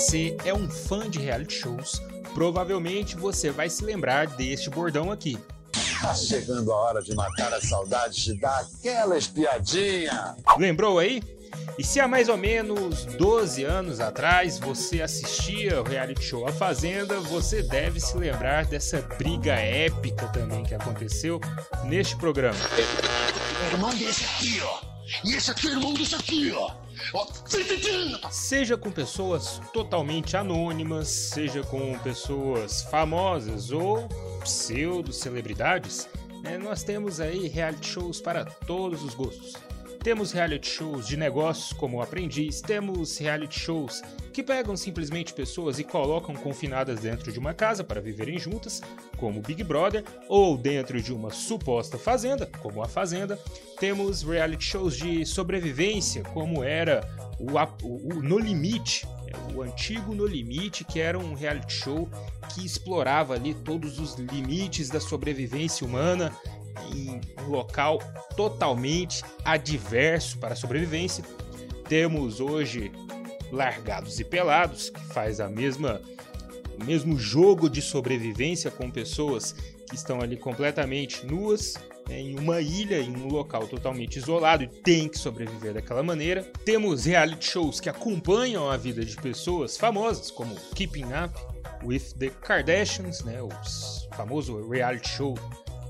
você é um fã de reality shows, provavelmente você vai se lembrar deste bordão aqui. Tá chegando a hora de matar a saudade de dar aquela espiadinha. Lembrou aí? E se há mais ou menos 12 anos atrás você assistia o reality show A Fazenda, você deve se lembrar dessa briga épica também que aconteceu neste programa. Irmão desse aqui, ó. E esse aqui é irmão desse aqui, ó. Seja com pessoas totalmente anônimas, seja com pessoas famosas ou pseudo-celebridades, né, nós temos aí reality shows para todos os gostos. Temos reality shows de negócios como o Aprendiz, temos reality shows que pegam simplesmente pessoas e colocam confinadas dentro de uma casa para viverem juntas, como Big Brother, ou dentro de uma suposta fazenda, como a Fazenda. Temos reality shows de sobrevivência, como era o, o, o No Limite, é, o antigo No Limite, que era um reality show que explorava ali todos os limites da sobrevivência humana em um local totalmente adverso para a sobrevivência. Temos hoje Largados e Pelados, que faz a mesma o mesmo jogo de sobrevivência com pessoas que estão ali completamente nuas né, em uma ilha, em um local totalmente isolado e tem que sobreviver daquela maneira. Temos reality shows que acompanham a vida de pessoas famosas, como Keeping Up with the Kardashians, né, o famoso reality show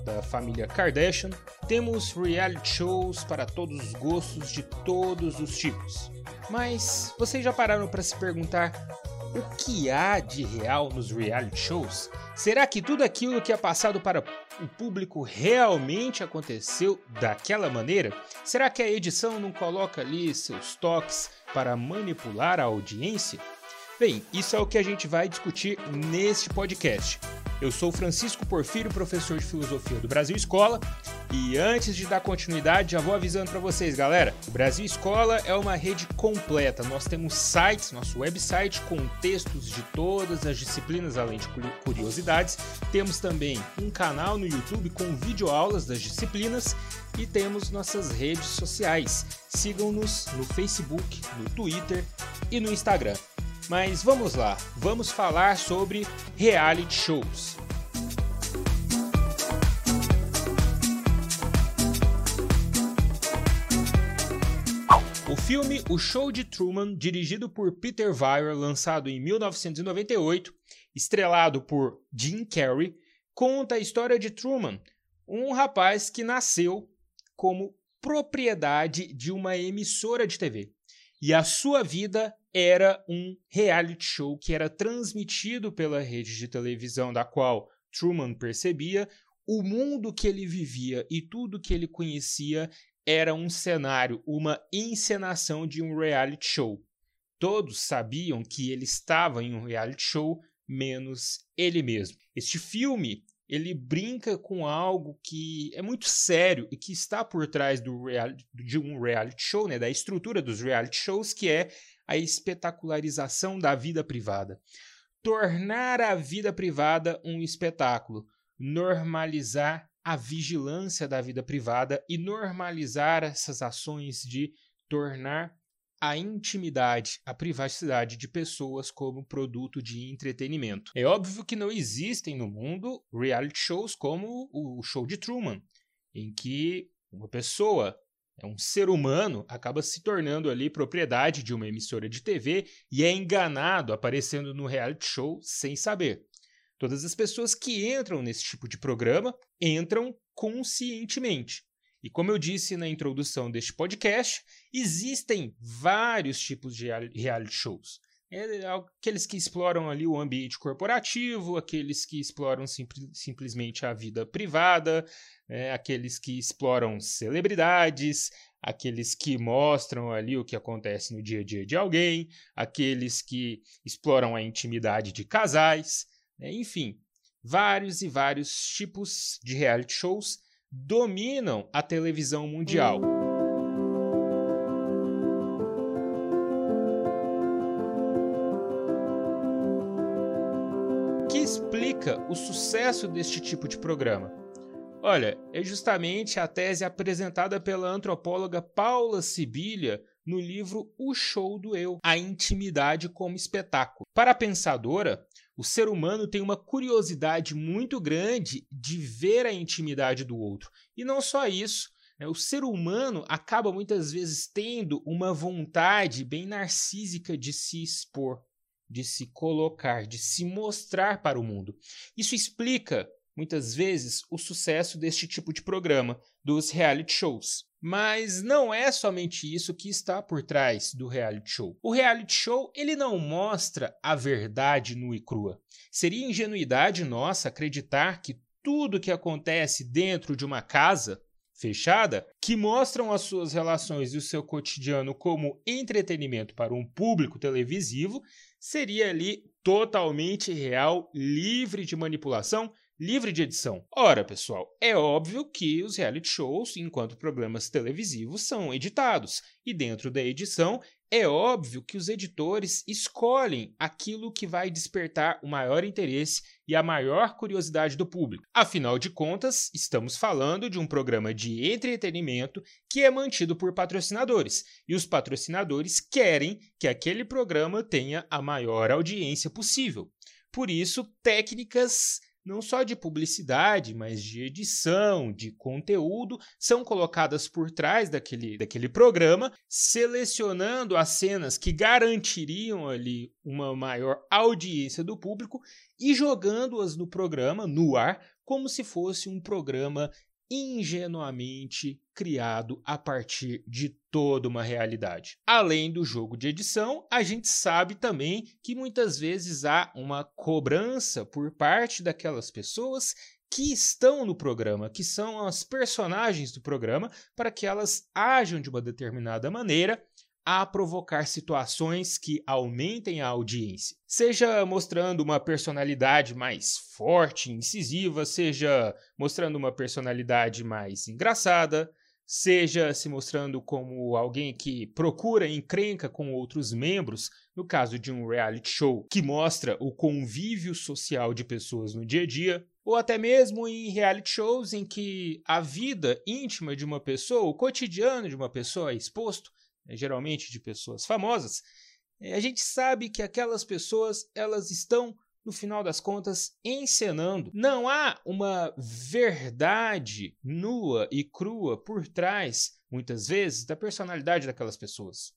da família Kardashian, temos reality shows para todos os gostos de todos os tipos. Mas vocês já pararam para se perguntar o que há de real nos reality shows? Será que tudo aquilo que é passado para o público realmente aconteceu daquela maneira? Será que a edição não coloca ali seus toques para manipular a audiência? Bem, isso é o que a gente vai discutir neste podcast. Eu sou Francisco Porfírio, professor de filosofia do Brasil Escola, e antes de dar continuidade, já vou avisando para vocês, galera. O Brasil Escola é uma rede completa. Nós temos sites, nosso website com textos de todas as disciplinas, além de curiosidades. Temos também um canal no YouTube com videoaulas das disciplinas e temos nossas redes sociais. Sigam-nos no Facebook, no Twitter e no Instagram. Mas vamos lá, vamos falar sobre reality shows. O filme O Show de Truman, dirigido por Peter Weir, lançado em 1998, estrelado por Jim Carrey, conta a história de Truman, um rapaz que nasceu como propriedade de uma emissora de TV. E a sua vida era um reality show que era transmitido pela rede de televisão da qual Truman percebia o mundo que ele vivia e tudo que ele conhecia era um cenário, uma encenação de um reality show. Todos sabiam que ele estava em um reality show, menos ele mesmo. Este filme ele brinca com algo que é muito sério e que está por trás do reality, de um reality show, né, da estrutura dos reality shows, que é a espetacularização da vida privada. Tornar a vida privada um espetáculo, normalizar a vigilância da vida privada e normalizar essas ações de tornar a intimidade, a privacidade de pessoas como produto de entretenimento. É óbvio que não existem no mundo reality shows como o show de Truman, em que uma pessoa um ser humano, acaba se tornando ali propriedade de uma emissora de TV e é enganado aparecendo no reality show sem saber. Todas as pessoas que entram nesse tipo de programa entram conscientemente. E como eu disse na introdução deste podcast, existem vários tipos de reality shows. É aqueles que exploram ali o ambiente corporativo, aqueles que exploram simplesmente a vida privada, é, aqueles que exploram celebridades, aqueles que mostram ali o que acontece no dia a dia de alguém, aqueles que exploram a intimidade de casais, né? enfim, vários e vários tipos de reality shows dominam a televisão mundial. Explica o sucesso deste tipo de programa? Olha, é justamente a tese apresentada pela antropóloga Paula Sibilia no livro O Show do Eu, A Intimidade como Espetáculo. Para a pensadora, o ser humano tem uma curiosidade muito grande de ver a intimidade do outro. E não só isso, né, o ser humano acaba muitas vezes tendo uma vontade bem narcísica de se expor, de se colocar, de se mostrar para o mundo. Isso explica muitas vezes o sucesso deste tipo de programa, dos reality shows. Mas não é somente isso que está por trás do reality show. O reality show ele não mostra a verdade nua e crua. Seria ingenuidade nossa acreditar que tudo que acontece dentro de uma casa fechada, que mostram as suas relações e o seu cotidiano como entretenimento para um público televisivo, seria ali totalmente real, livre de manipulação, livre de edição. Ora, pessoal, é óbvio que os reality shows, enquanto programas televisivos, são editados, e dentro da edição é óbvio que os editores escolhem aquilo que vai despertar o maior interesse e a maior curiosidade do público. Afinal de contas, estamos falando de um programa de entretenimento que é mantido por patrocinadores, e os patrocinadores querem que aquele programa tenha a maior audiência possível. Por isso, técnicas não só de publicidade, mas de edição, de conteúdo, são colocadas por trás daquele, daquele programa, selecionando as cenas que garantiriam ali uma maior audiência do público e jogando-as no programa, no ar, como se fosse um programa ingenuamente criado a partir de toda uma realidade. Além do jogo de edição, a gente sabe também que muitas vezes há uma cobrança por parte daquelas pessoas que estão no programa, que são as personagens do programa, para que elas ajam de uma determinada maneira a provocar situações que aumentem a audiência. Seja mostrando uma personalidade mais forte, incisiva, seja mostrando uma personalidade mais engraçada, seja se mostrando como alguém que procura encrenca com outros membros, no caso de um reality show que mostra o convívio social de pessoas no dia a dia, ou até mesmo em reality shows em que a vida íntima de uma pessoa, o cotidiano de uma pessoa é exposto, geralmente de pessoas famosas, eh, a gente sabe que aquelas pessoas elas estão no final das contas encenando. Não há uma verdade nua e crua por trás, muitas vezes, da personalidade daquelas pessoas.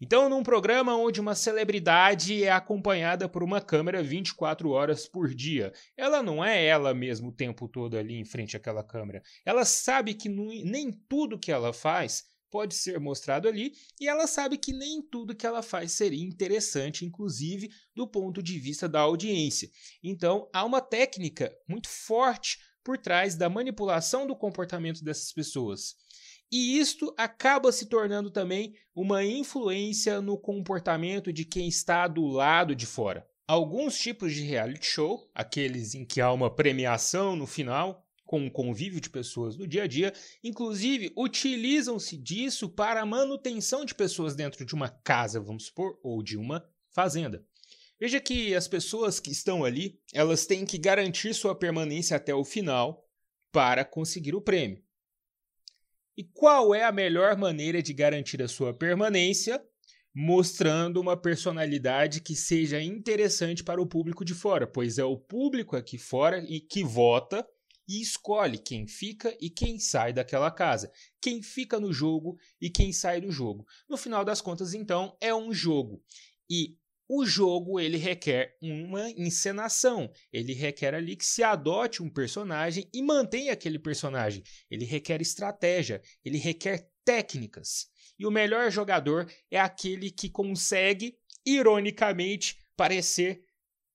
Então, num programa onde uma celebridade é acompanhada por uma câmera 24 horas por dia, ela não é ela mesma o tempo todo ali em frente àquela câmera. Ela sabe que nem tudo que ela faz pode ser mostrado ali, e ela sabe que nem tudo que ela faz seria interessante, inclusive do ponto de vista da audiência. Então, há uma técnica muito forte por trás da manipulação do comportamento dessas pessoas. E isto acaba se tornando também uma influência no comportamento de quem está do lado de fora. Alguns tipos de reality show, aqueles em que há uma premiação no final, com o convívio de pessoas no dia a dia, inclusive utilizam-se disso para a manutenção de pessoas dentro de uma casa, vamos supor, ou de uma fazenda. Veja que as pessoas que estão ali, elas têm que garantir sua permanência até o final para conseguir o prêmio. E qual é a melhor maneira de garantir a sua permanência? Mostrando uma personalidade que seja interessante para o público de fora, pois é o público aqui fora e que vota e escolhe quem fica e quem sai daquela casa, quem fica no jogo e quem sai do jogo. No final das contas, então, é um jogo. E o jogo ele requer uma encenação, ele requer ali que se adote um personagem e mantenha aquele personagem. Ele requer estratégia, ele requer técnicas. E o melhor jogador é aquele que consegue, ironicamente, parecer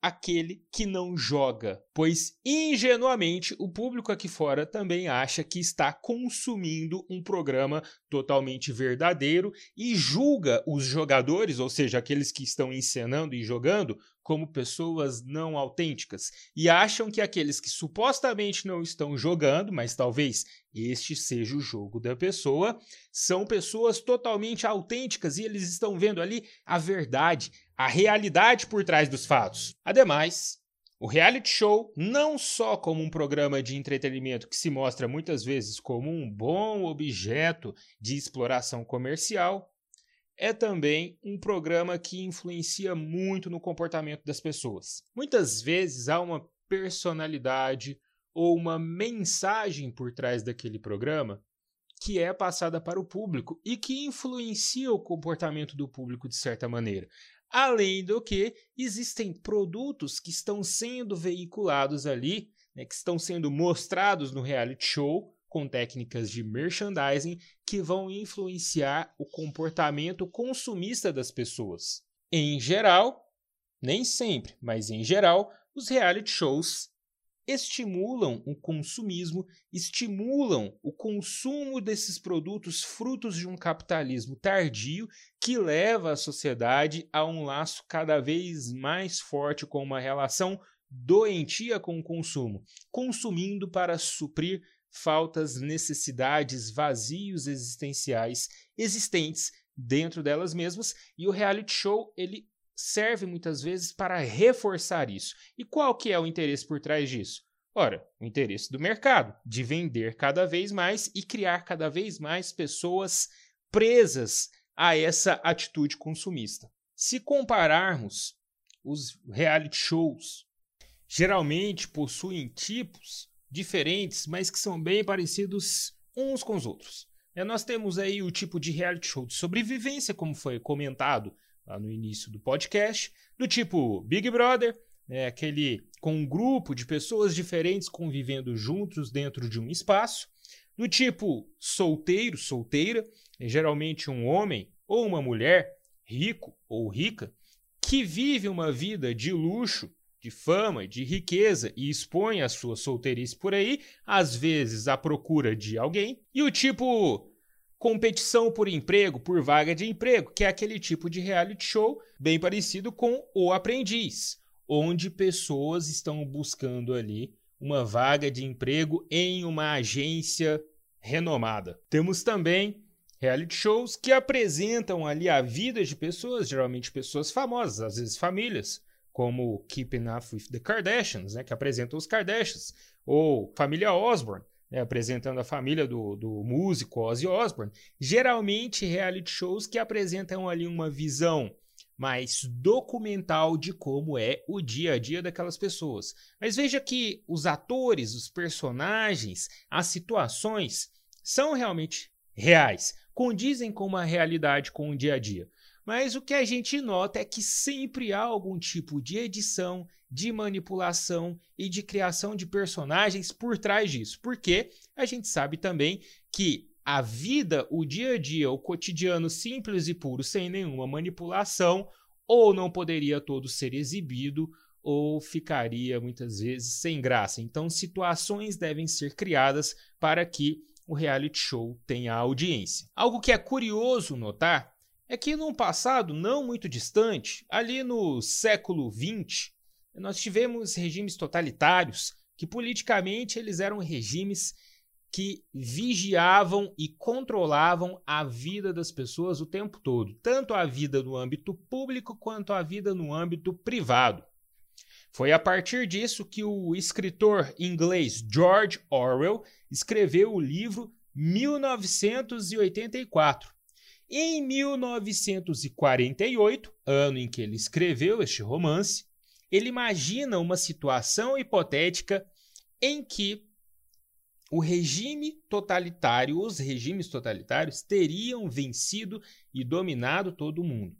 aquele que não joga, pois ingenuamente o público aqui fora também acha que está consumindo um programa totalmente verdadeiro e julga os jogadores, ou seja, aqueles que estão encenando e jogando, como pessoas não autênticas. E acham que aqueles que supostamente não estão jogando, mas talvez este seja o jogo da pessoa, são pessoas totalmente autênticas e eles estão vendo ali a verdade, a realidade por trás dos fatos. Ademais, o reality show, não só como um programa de entretenimento que se mostra muitas vezes como um bom objeto de exploração comercial, é também um programa que influencia muito no comportamento das pessoas. Muitas vezes há uma personalidade ou uma mensagem por trás daquele programa que é passada para o público e que influencia o comportamento do público de certa maneira. Além do que, existem produtos que estão sendo veiculados ali, né, que estão sendo mostrados no reality show com técnicas de merchandising que vão influenciar o comportamento consumista das pessoas. Em geral, nem sempre, mas em geral, os reality shows estimulam o consumismo, estimulam o consumo desses produtos frutos de um capitalismo tardio que leva a sociedade a um laço cada vez mais forte com uma relação doentia com o consumo, consumindo para suprir faltas, necessidades, vazios existenciais existentes dentro delas mesmas, e o reality show ele serve muitas vezes para reforçar isso. E qual que é o interesse por trás disso? Ora, o interesse do mercado, de vender cada vez mais e criar cada vez mais pessoas presas a essa atitude consumista. Se compararmos os reality shows, geralmente possuem tipos diferentes, mas que são bem parecidos uns com os outros. É, nós temos aí o tipo de reality show de sobrevivência, como foi comentado lá no início do podcast, do tipo Big Brother, é, aquele com um grupo de pessoas diferentes convivendo juntos dentro de um espaço, do tipo solteiro, solteira, é geralmente um homem ou uma mulher, rico ou rica, que vive uma vida de luxo de fama, de riqueza e expõe a sua solteirice por aí, às vezes à procura de alguém, e o tipo competição por emprego, por vaga de emprego, que é aquele tipo de reality show bem parecido com O Aprendiz, onde pessoas estão buscando ali uma vaga de emprego em uma agência renomada. Temos também reality shows que apresentam ali a vida de pessoas, geralmente pessoas famosas, às vezes famílias, como Keeping Up with the Kardashians, né, que apresentam os Kardashians, ou Família Osborne, né, apresentando a família do, do músico Ozzy Osbourne, geralmente reality shows que apresentam ali uma visão mais documental de como é o dia a dia daquelas pessoas. Mas veja que os atores, os personagens, as situações são realmente reais, condizem com uma realidade, com o dia a dia. Mas o que a gente nota é que sempre há algum tipo de edição, de manipulação e de criação de personagens por trás disso. Porque a gente sabe também que a vida, o dia a dia, o cotidiano simples e puro, sem nenhuma manipulação, ou não poderia todo ser exibido, ou ficaria muitas vezes sem graça. Então, situações devem ser criadas para que o reality show tenha audiência. Algo que é curioso notar é que num passado não muito distante, ali no século XX, nós tivemos regimes totalitários que politicamente eles eram regimes que vigiavam e controlavam a vida das pessoas o tempo todo, tanto a vida no âmbito público quanto a vida no âmbito privado. Foi a partir disso que o escritor inglês George Orwell escreveu o livro 1984, em 1948, ano em que ele escreveu este romance, ele imagina uma situação hipotética em que o regime totalitário, os regimes totalitários teriam vencido e dominado todo o mundo.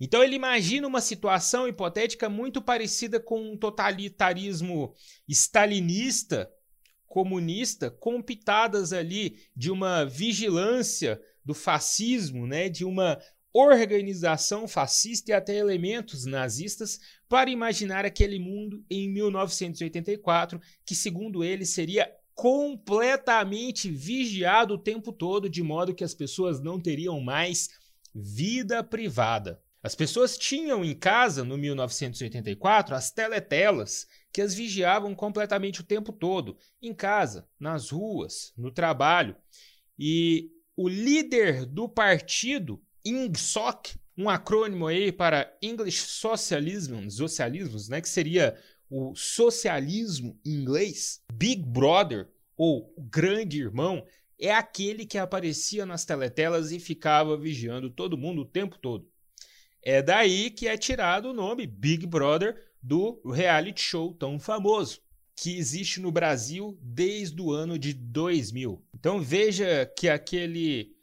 Então ele imagina uma situação hipotética muito parecida com um totalitarismo stalinista, comunista, com pitadas ali de uma vigilância do fascismo, né, de uma organização fascista e até elementos nazistas para imaginar aquele mundo em 1984, que segundo ele seria completamente vigiado o tempo todo, de modo que as pessoas não teriam mais vida privada. As pessoas tinham em casa, no 1984, as teletelas que as vigiavam completamente o tempo todo, em casa, nas ruas, no trabalho. E o líder do partido, INGSOC, um acrônimo aí para English Socialism, socialismos, né, que seria o socialismo em inglês, Big Brother ou Grande Irmão, é aquele que aparecia nas teletelas e ficava vigiando todo mundo o tempo todo. É daí que é tirado o nome Big Brother do reality show tão famoso que existe no Brasil desde o ano de 2000. Então veja que aquele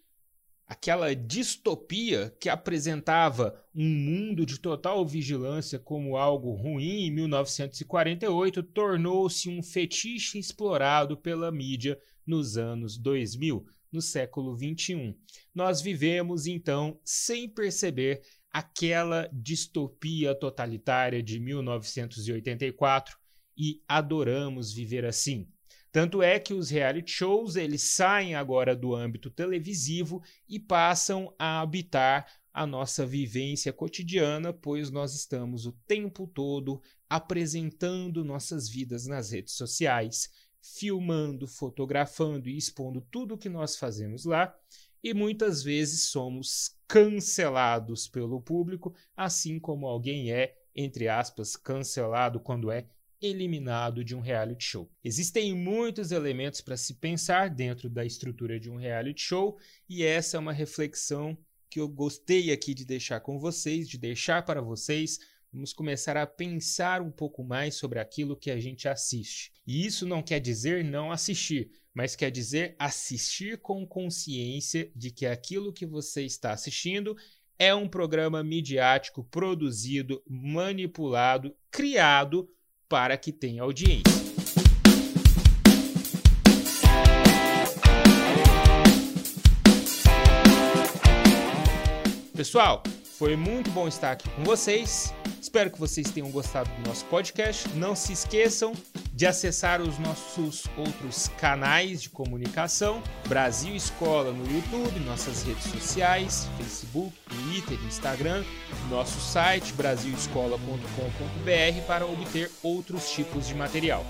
aquela distopia que apresentava um mundo de total vigilância como algo ruim em 1948 tornou-se um fetiche explorado pela mídia nos anos 2000, no século 21. Nós vivemos então sem perceber aquela distopia totalitária de 1984 e adoramos viver assim. Tanto é que os reality shows eles saem agora do âmbito televisivo e passam a habitar a nossa vivência cotidiana, pois nós estamos o tempo todo apresentando nossas vidas nas redes sociais, filmando, fotografando e expondo tudo o que nós fazemos lá, e muitas vezes somos cancelados pelo público, assim como alguém é, entre aspas, cancelado quando é eliminado de um reality show. Existem muitos elementos para se pensar dentro da estrutura de um reality show e essa é uma reflexão que eu gostei aqui de deixar com vocês, de deixar para vocês. Vamos começar a pensar um pouco mais sobre aquilo que a gente assiste. E isso não quer dizer não assistir, mas quer dizer assistir com consciência de que aquilo que você está assistindo é um programa midiático produzido, manipulado, criado para que tenha audiência. Pessoal, foi muito bom estar aqui com vocês. Espero que vocês tenham gostado do nosso podcast. Não se esqueçam de acessar os nossos outros canais de comunicação, Brasil Escola no YouTube, nossas redes sociais, Facebook, Twitter, Instagram, nosso site brasilescola.com.br para obter outros tipos de material.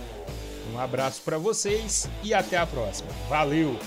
Um abraço para vocês e até a próxima. Valeu!